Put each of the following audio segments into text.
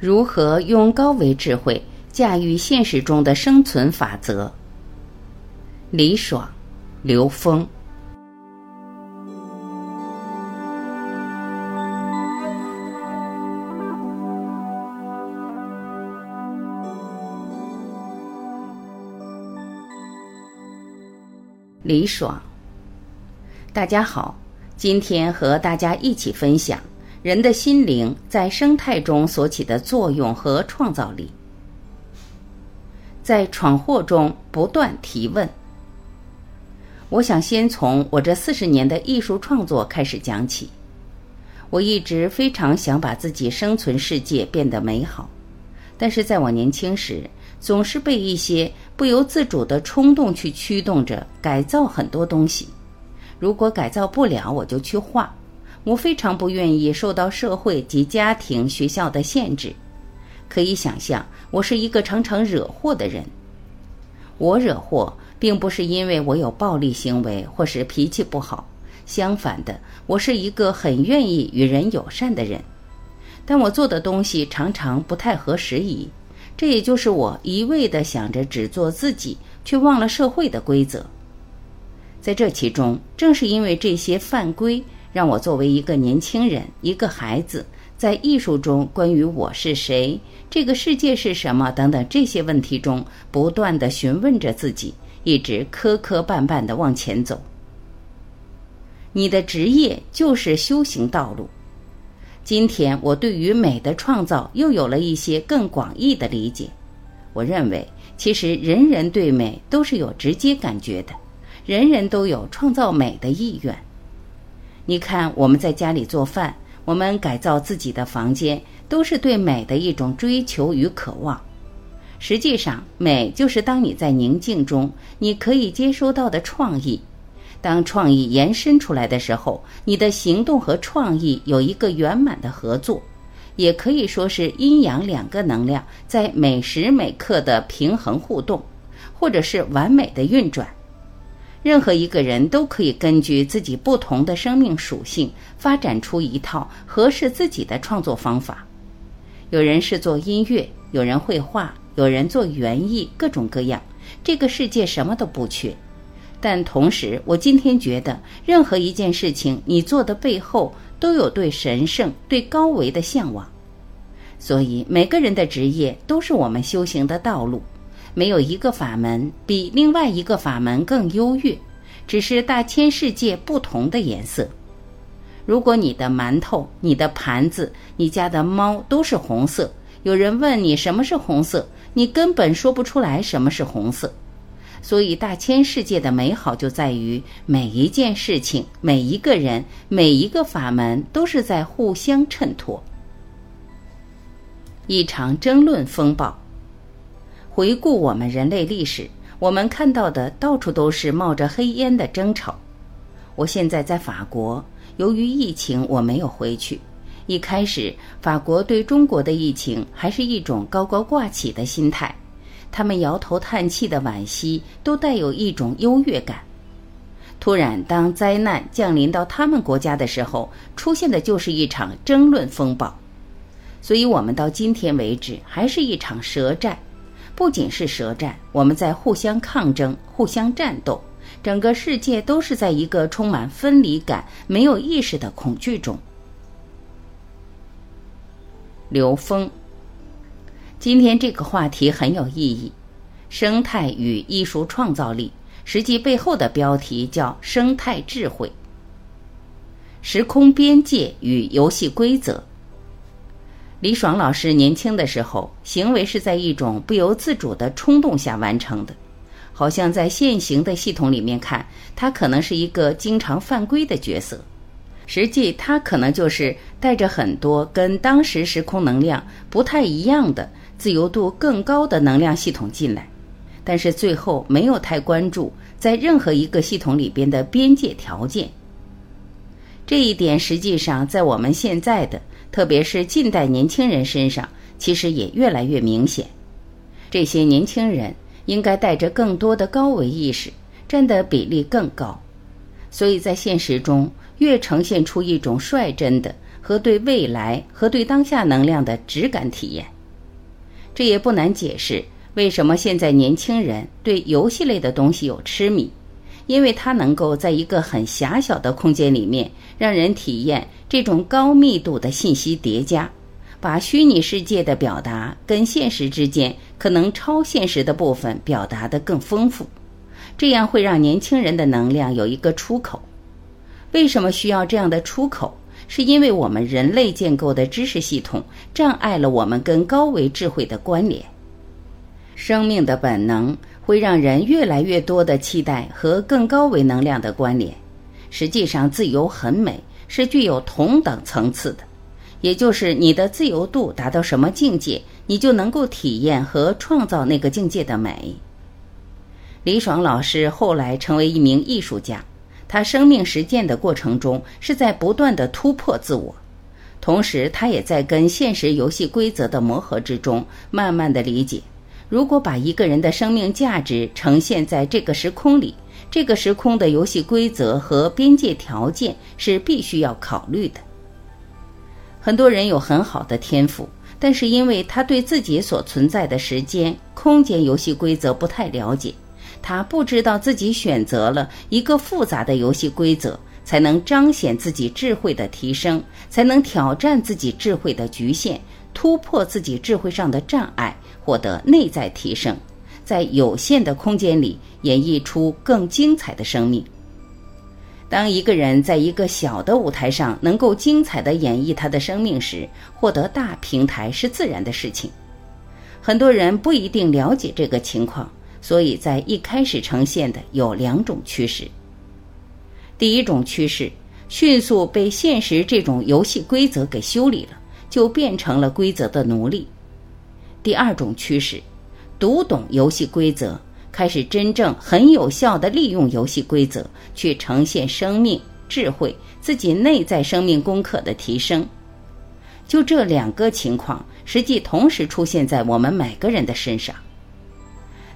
如何用高维智慧驾驭现实中的生存法则？李爽、刘峰。李爽，大家好，今天和大家一起分享人的心灵在生态中所起的作用和创造力。在闯祸中不断提问。我想先从我这四十年的艺术创作开始讲起。我一直非常想把自己生存世界变得美好，但是在我年轻时。总是被一些不由自主的冲动去驱动着改造很多东西。如果改造不了，我就去画。我非常不愿意受到社会及家庭、学校的限制。可以想象，我是一个常常惹祸的人。我惹祸，并不是因为我有暴力行为或是脾气不好。相反的，我是一个很愿意与人友善的人。但我做的东西常常不太合时宜。这也就是我一味的想着只做自己，却忘了社会的规则。在这其中，正是因为这些犯规，让我作为一个年轻人、一个孩子，在艺术中关于我是谁、这个世界是什么等等这些问题中，不断的询问着自己，一直磕磕绊绊的往前走。你的职业就是修行道路。今天我对于美的创造又有了一些更广义的理解。我认为，其实人人对美都是有直接感觉的，人人都有创造美的意愿。你看，我们在家里做饭，我们改造自己的房间，都是对美的一种追求与渴望。实际上，美就是当你在宁静中，你可以接收到的创意。当创意延伸出来的时候，你的行动和创意有一个圆满的合作，也可以说是阴阳两个能量在每时每刻的平衡互动，或者是完美的运转。任何一个人都可以根据自己不同的生命属性，发展出一套合适自己的创作方法。有人是做音乐，有人绘画，有人做园艺，各种各样。这个世界什么都不缺。但同时，我今天觉得，任何一件事情你做的背后，都有对神圣、对高维的向往。所以，每个人的职业都是我们修行的道路，没有一个法门比另外一个法门更优越，只是大千世界不同的颜色。如果你的馒头、你的盘子、你家的猫都是红色，有人问你什么是红色，你根本说不出来什么是红色。所以，大千世界的美好就在于每一件事情、每一个人、每一个法门都是在互相衬托。一场争论风暴。回顾我们人类历史，我们看到的到处都是冒着黑烟的争吵。我现在在法国，由于疫情，我没有回去。一开始，法国对中国的疫情还是一种高高挂起的心态。他们摇头叹气的惋惜，都带有一种优越感。突然，当灾难降临到他们国家的时候，出现的就是一场争论风暴。所以，我们到今天为止还是一场舌战。不仅是舌战，我们在互相抗争、互相战斗。整个世界都是在一个充满分离感、没有意识的恐惧中。刘峰。今天这个话题很有意义，生态与艺术创造力，实际背后的标题叫生态智慧。时空边界与游戏规则。李爽老师年轻的时候，行为是在一种不由自主的冲动下完成的，好像在现行的系统里面看，他可能是一个经常犯规的角色，实际他可能就是带着很多跟当时时空能量不太一样的。自由度更高的能量系统进来，但是最后没有太关注在任何一个系统里边的边界条件。这一点实际上在我们现在的，特别是近代年轻人身上，其实也越来越明显。这些年轻人应该带着更多的高维意识，占的比例更高，所以在现实中越呈现出一种率真的、和对未来和对当下能量的直感体验。这也不难解释为什么现在年轻人对游戏类的东西有痴迷，因为它能够在一个很狭小的空间里面，让人体验这种高密度的信息叠加，把虚拟世界的表达跟现实之间可能超现实的部分表达得更丰富，这样会让年轻人的能量有一个出口。为什么需要这样的出口？是因为我们人类建构的知识系统障碍了我们跟高维智慧的关联。生命的本能会让人越来越多的期待和更高维能量的关联。实际上，自由很美，是具有同等层次的。也就是你的自由度达到什么境界，你就能够体验和创造那个境界的美。李爽老师后来成为一名艺术家。他生命实践的过程中是在不断的突破自我，同时他也在跟现实游戏规则的磨合之中，慢慢的理解，如果把一个人的生命价值呈现在这个时空里，这个时空的游戏规则和边界条件是必须要考虑的。很多人有很好的天赋，但是因为他对自己所存在的时间、空间游戏规则不太了解。他不知道自己选择了一个复杂的游戏规则，才能彰显自己智慧的提升，才能挑战自己智慧的局限，突破自己智慧上的障碍，获得内在提升，在有限的空间里演绎出更精彩的生命。当一个人在一个小的舞台上能够精彩地演绎他的生命时，获得大平台是自然的事情。很多人不一定了解这个情况。所以在一开始呈现的有两种趋势。第一种趋势，迅速被现实这种游戏规则给修理了，就变成了规则的奴隶。第二种趋势，读懂游戏规则，开始真正很有效的利用游戏规则去呈现生命智慧、自己内在生命功课的提升。就这两个情况，实际同时出现在我们每个人的身上。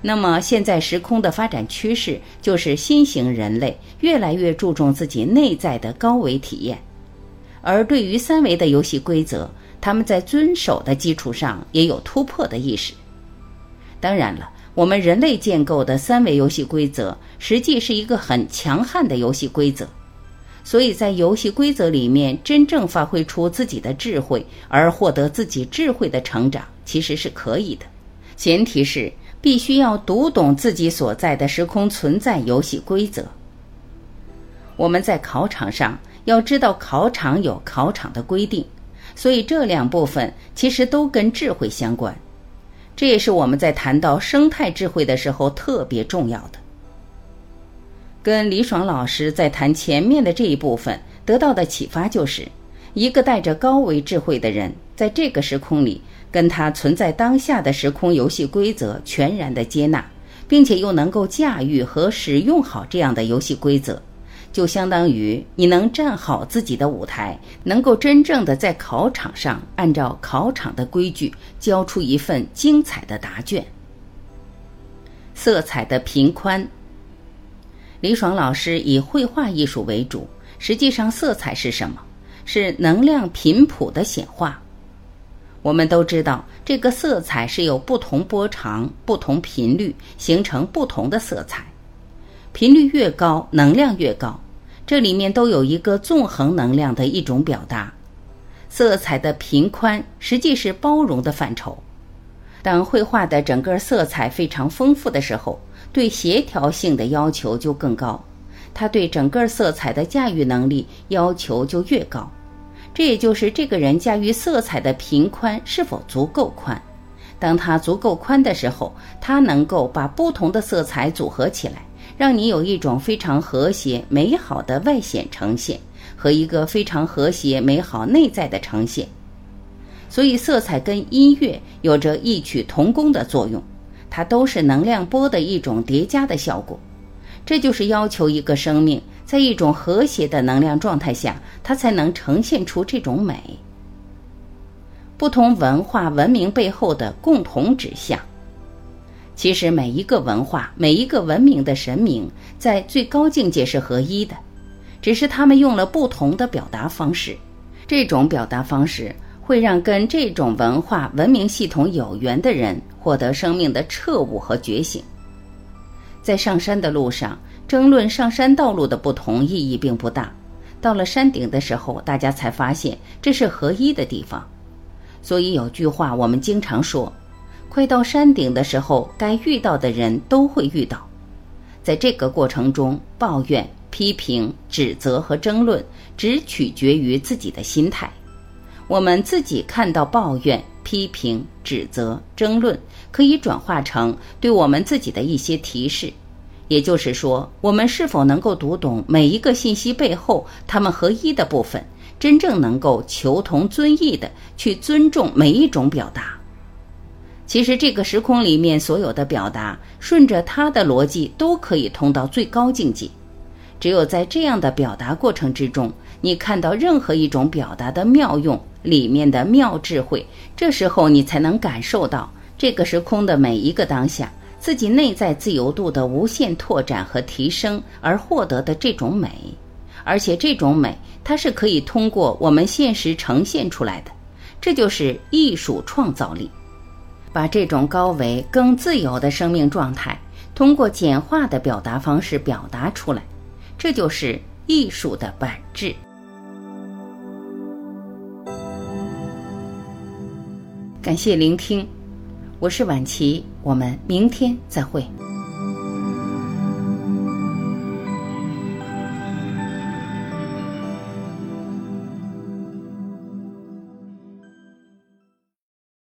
那么，现在时空的发展趋势就是新型人类越来越注重自己内在的高维体验，而对于三维的游戏规则，他们在遵守的基础上也有突破的意识。当然了，我们人类建构的三维游戏规则实际是一个很强悍的游戏规则，所以在游戏规则里面真正发挥出自己的智慧，而获得自己智慧的成长，其实是可以的，前提是。必须要读懂自己所在的时空存在游戏规则。我们在考场上要知道考场有考场的规定，所以这两部分其实都跟智慧相关。这也是我们在谈到生态智慧的时候特别重要的。跟李爽老师在谈前面的这一部分得到的启发就是，一个带着高维智慧的人在这个时空里。跟他存在当下的时空游戏规则全然的接纳，并且又能够驾驭和使用好这样的游戏规则，就相当于你能站好自己的舞台，能够真正的在考场上按照考场的规矩交出一份精彩的答卷。色彩的频宽，李爽老师以绘画艺术为主，实际上色彩是什么？是能量频谱的显化。我们都知道，这个色彩是有不同波长、不同频率，形成不同的色彩。频率越高，能量越高。这里面都有一个纵横能量的一种表达。色彩的平宽实际是包容的范畴。当绘画的整个色彩非常丰富的时候，对协调性的要求就更高。它对整个色彩的驾驭能力要求就越高。这也就是这个人驾驭色彩的平宽是否足够宽。当他足够宽的时候，他能够把不同的色彩组合起来，让你有一种非常和谐美好的外显呈现和一个非常和谐美好内在的呈现。所以，色彩跟音乐有着异曲同工的作用，它都是能量波的一种叠加的效果。这就是要求一个生命。在一种和谐的能量状态下，它才能呈现出这种美。不同文化文明背后的共同指向，其实每一个文化、每一个文明的神明在最高境界是合一的，只是他们用了不同的表达方式。这种表达方式会让跟这种文化文明系统有缘的人获得生命的彻悟和觉醒。在上山的路上，争论上山道路的不同意义并不大。到了山顶的时候，大家才发现这是合一的地方。所以有句话我们经常说：“快到山顶的时候，该遇到的人都会遇到。”在这个过程中，抱怨、批评、指责和争论只取决于自己的心态。我们自己看到抱怨、批评、指责、争论，可以转化成对我们自己的一些提示。也就是说，我们是否能够读懂每一个信息背后他们合一的部分，真正能够求同尊异的去尊重每一种表达？其实，这个时空里面所有的表达，顺着它的逻辑都可以通到最高境界。只有在这样的表达过程之中，你看到任何一种表达的妙用里面的妙智慧，这时候你才能感受到这个时空的每一个当下。自己内在自由度的无限拓展和提升而获得的这种美，而且这种美它是可以通过我们现实呈现出来的，这就是艺术创造力。把这种高维更自由的生命状态，通过简化的表达方式表达出来，这就是艺术的本质。感谢聆听。我是晚琪，我们明天再会。